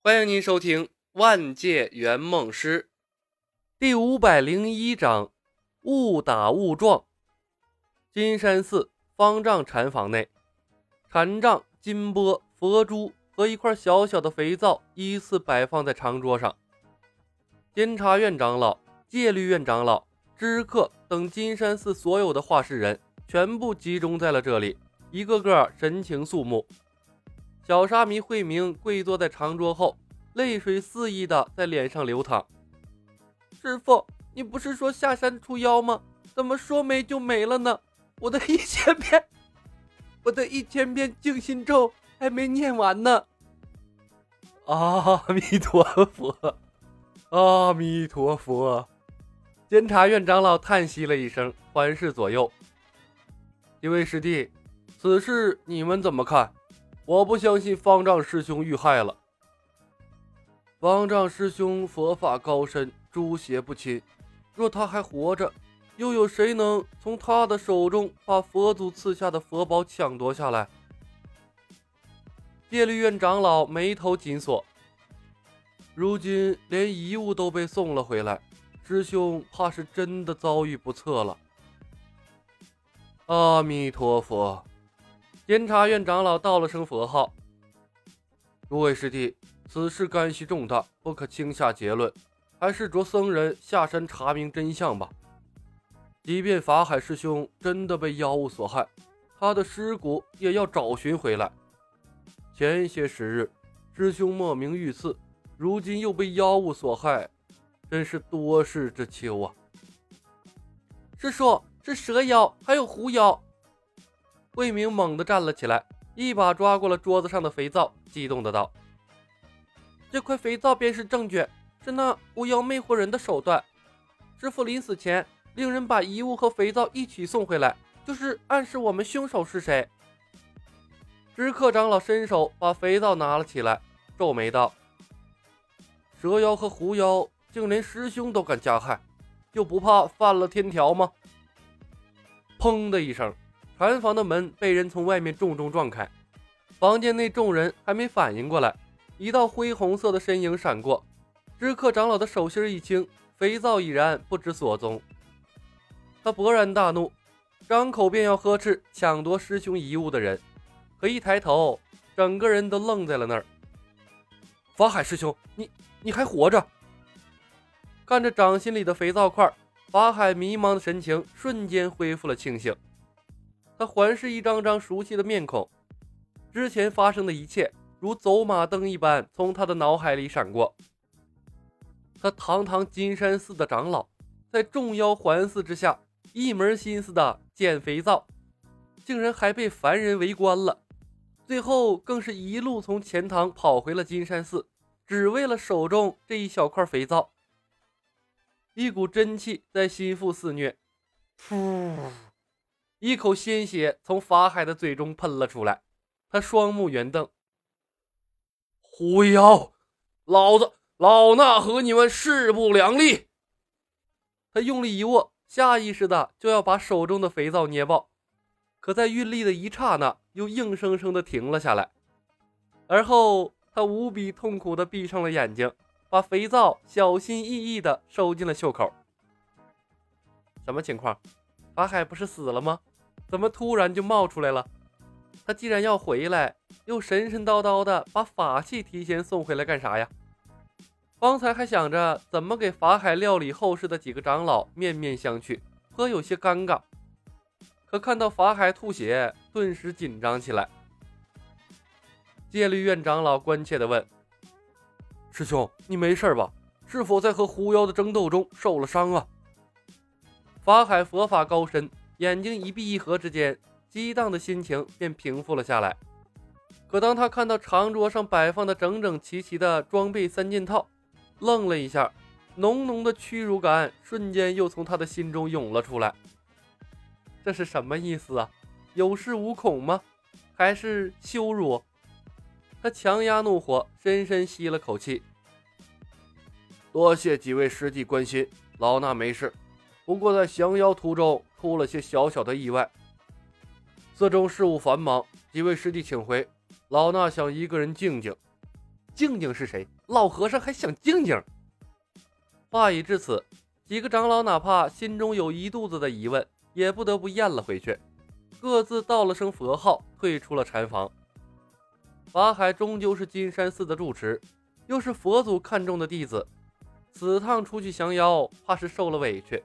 欢迎您收听《万界圆梦师》第五百零一章：误打误撞。金山寺方丈禅房内，禅杖、金钵、佛珠和一块小小的肥皂依次摆放在长桌上。监察院长老、戒律院长老、知客等金山寺所有的画事人全部集中在了这里，一个个神情肃穆。小沙弥慧明跪坐在长桌后，泪水肆意的在脸上流淌。师傅，你不是说下山除妖吗？怎么说没就没了呢？我的一千遍，我的一千遍静心咒还没念完呢。阿弥陀佛，阿弥陀佛。监察院长老叹息了一声，环视左右。几位师弟，此事你们怎么看？我不相信方丈师兄遇害了。方丈师兄佛法高深，诸邪不侵。若他还活着，又有谁能从他的手中把佛祖赐下的佛宝抢夺下来？戒律院长老眉头紧锁。如今连遗物都被送了回来，师兄怕是真的遭遇不测了。阿弥陀佛。监察院长老道了声佛号：“诸位师弟，此事干系重大，不可轻下结论，还是着僧人下山查明真相吧。即便法海师兄真的被妖物所害，他的尸骨也要找寻回来。前些时日，师兄莫名遇刺，如今又被妖物所害，真是多事之秋啊！师叔，是蛇妖，还有狐妖。”魏明猛地站了起来，一把抓过了桌子上的肥皂，激动的道：“这块肥皂便是证据，是那狐妖魅惑人的手段。师傅临死前令人把遗物和肥皂一起送回来，就是暗示我们凶手是谁。”知客长老伸手把肥皂拿了起来，皱眉道：“蛇妖和狐妖竟连师兄都敢加害，就不怕犯了天条吗？”砰的一声。禅房的门被人从外面重重撞开，房间内众人还没反应过来，一道灰红色的身影闪过，知客长老的手心一轻，肥皂已然不知所踪。他勃然大怒，张口便要呵斥抢夺师兄遗物的人，可一抬头，整个人都愣在了那儿。法海师兄，你你还活着？看着掌心里的肥皂块，法海迷茫的神情瞬间恢复了清醒。他环视一张张熟悉的面孔，之前发生的一切如走马灯一般从他的脑海里闪过。他堂堂金山寺的长老，在众妖环伺之下，一门心思的捡肥皂，竟然还被凡人围观了。最后更是一路从钱塘跑回了金山寺，只为了手中这一小块肥皂。一股真气在心腹肆虐，噗。一口鲜血从法海的嘴中喷了出来，他双目圆瞪：“狐妖，老子老衲和你们势不两立！”他用力一握，下意识的就要把手中的肥皂捏爆，可在运力的一刹那，又硬生生的停了下来。而后，他无比痛苦的闭上了眼睛，把肥皂小心翼翼的收进了袖口。什么情况？法海不是死了吗？怎么突然就冒出来了？他既然要回来，又神神叨叨的把法器提前送回来干啥呀？方才还想着怎么给法海料理后事的几个长老面面相觑，颇有些尴尬。可看到法海吐血，顿时紧张起来。戒律院长老关切地问：“师兄，你没事吧？是否在和狐妖的争斗中受了伤啊？”法海佛法高深。眼睛一闭一合之间，激荡的心情便平复了下来。可当他看到长桌上摆放的整整齐齐的装备三件套，愣了一下，浓浓的屈辱感瞬间又从他的心中涌了出来。这是什么意思啊？有恃无恐吗？还是羞辱？他强压怒火，深深吸了口气。多谢几位师弟关心，老衲没事。不过在降妖途中。出了些小小的意外，寺中事务繁忙，几位师弟请回，老衲想一个人静静。静静是谁？老和尚还想静静？话已至此，几个长老哪怕心中有一肚子的疑问，也不得不咽了回去，各自道了声佛号，退出了禅房。法海终究是金山寺的住持，又是佛祖看中的弟子，此趟出去降妖，怕是受了委屈。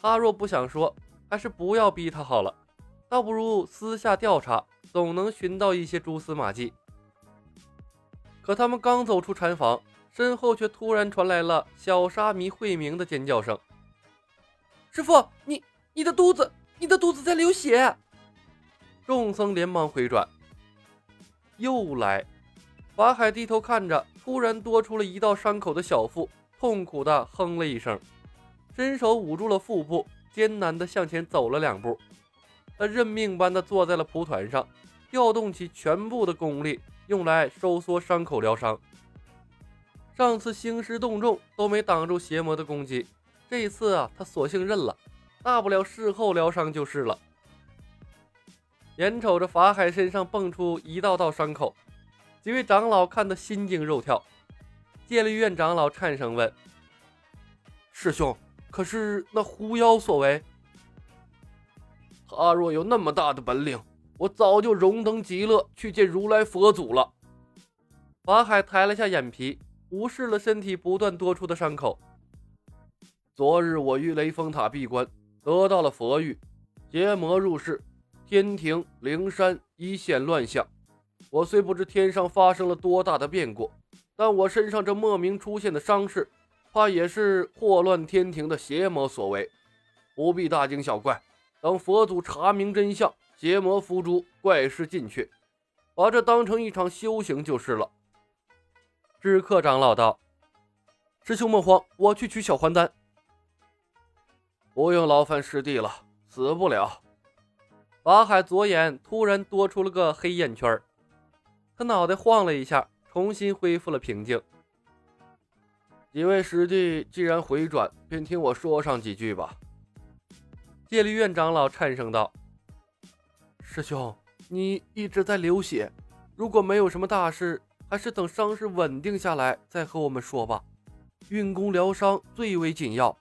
他若不想说，还是不要逼他好了，倒不如私下调查，总能寻到一些蛛丝马迹。可他们刚走出禅房，身后却突然传来了小沙弥慧明的尖叫声：“师傅，你你的肚子，你的肚子在流血！”众僧连忙回转，又来。法海低头看着，突然多出了一道伤口的小腹，痛苦的哼了一声，伸手捂住了腹部，艰难的向前走了两步。他认命般的坐在了蒲团上，调动起全部的功力。用来收缩伤口疗伤。上次兴师动众都没挡住邪魔的攻击，这一次啊，他索性认了，大不了事后疗伤就是了。眼瞅着法海身上蹦出一道道伤口，几位长老看得心惊肉跳。戒律院长老颤声问：“师兄，可是那狐妖所为？他若有那么大的本领？”我早就荣登极乐去见如来佛祖了。法海抬了下眼皮，无视了身体不断多出的伤口。昨日我于雷峰塔闭关，得到了佛玉，邪魔入世，天庭灵山一线乱象。我虽不知天上发生了多大的变故，但我身上这莫名出现的伤势，怕也是祸乱天庭的邪魔所为，不必大惊小怪。等佛祖查明真相。邪魔伏诛，怪事尽去，把这当成一场修行就是了。知客长老道：“师兄莫慌，我去取小还丹。”不用劳烦师弟了，死不了。法海左眼突然多出了个黑眼圈，他脑袋晃了一下，重新恢复了平静。几位师弟既然回转，便听我说上几句吧。戒律院长老颤声道。师兄，你一直在流血，如果没有什么大事，还是等伤势稳定下来再和我们说吧。运功疗伤最为紧要。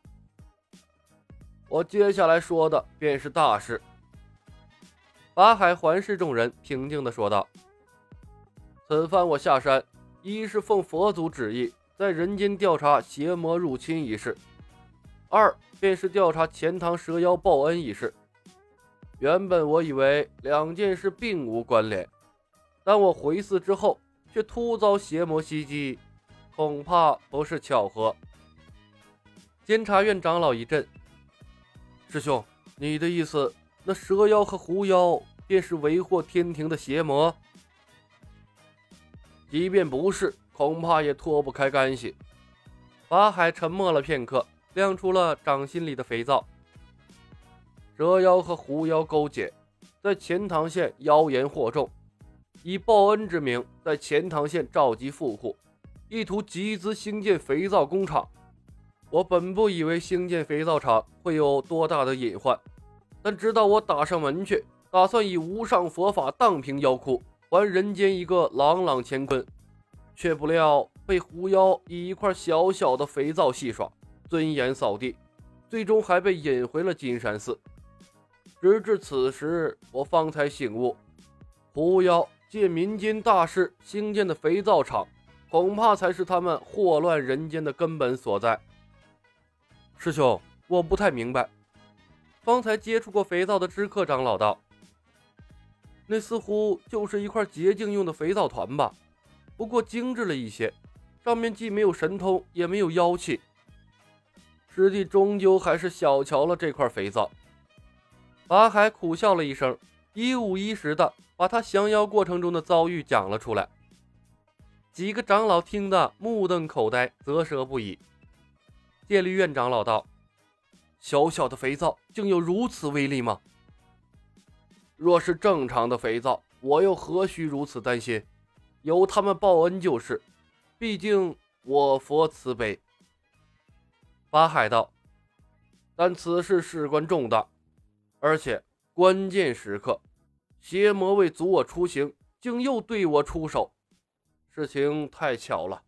我接下来说的便是大事。法海环视众人，平静地说道：“此番我下山，一是奉佛祖旨意，在人间调查邪魔入侵一事；二便是调查钱塘蛇妖报恩一事。”原本我以为两件事并无关联，但我回寺之后却突遭邪魔袭击，恐怕不是巧合。监察院长老一震：“师兄，你的意思，那蛇妖和狐妖便是为祸天庭的邪魔？即便不是，恐怕也脱不开干系。”法海沉默了片刻，亮出了掌心里的肥皂。蛇妖和狐妖勾结，在钱塘县妖言惑众，以报恩之名，在钱塘县召集富户，意图集资兴建肥皂工厂。我本不以为兴建肥皂厂会有多大的隐患，但直到我打上门去，打算以无上佛法荡平妖窟，还人间一个朗朗乾坤，却不料被狐妖以一块小小的肥皂戏耍，尊严扫地，最终还被引回了金山寺。直至此时，我方才醒悟，狐妖借民间大事兴建的肥皂厂，恐怕才是他们祸乱人间的根本所在。师兄，我不太明白。方才接触过肥皂的知客长老道：“那似乎就是一块洁净用的肥皂团吧？不过精致了一些，上面既没有神通，也没有妖气。师弟终究还是小瞧了这块肥皂。”法海苦笑了一声，一五一十的把他降妖过程中的遭遇讲了出来。几个长老听得目瞪口呆，啧舌不已。戒律院长老道：“小小的肥皂竟有如此威力吗？若是正常的肥皂，我又何须如此担心？由他们报恩就是，毕竟我佛慈悲。”法海道：“但此事事关重大。”而且关键时刻，邪魔为阻我出行，竟又对我出手。事情太巧了，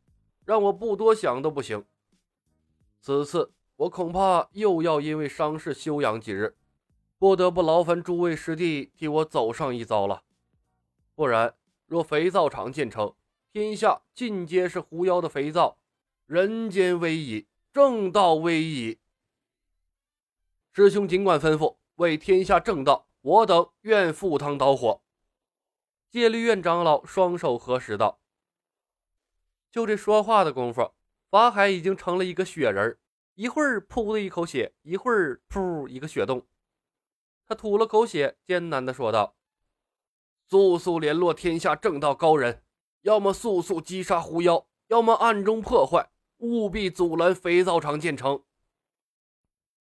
让我不多想都不行。此次我恐怕又要因为伤势休养几日，不得不劳烦诸位师弟替我走上一遭了。不然，若肥皂厂建成，天下尽皆是狐妖的肥皂，人间危矣，正道危矣。师兄尽管吩咐，为天下正道，我等愿赴汤蹈火。戒律院长老双手合十道：“就这说话的功夫，法海已经成了一个雪人一会儿噗的一口血，一会儿噗一个血洞。他吐了口血，艰难的说道。”速速联络天下正道高人，要么速速击杀狐妖，要么暗中破坏，务必阻拦肥皂厂建成。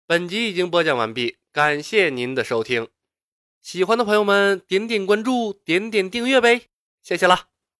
本集已经播讲完毕，感谢您的收听。喜欢的朋友们，点点关注，点点订阅呗，谢谢啦。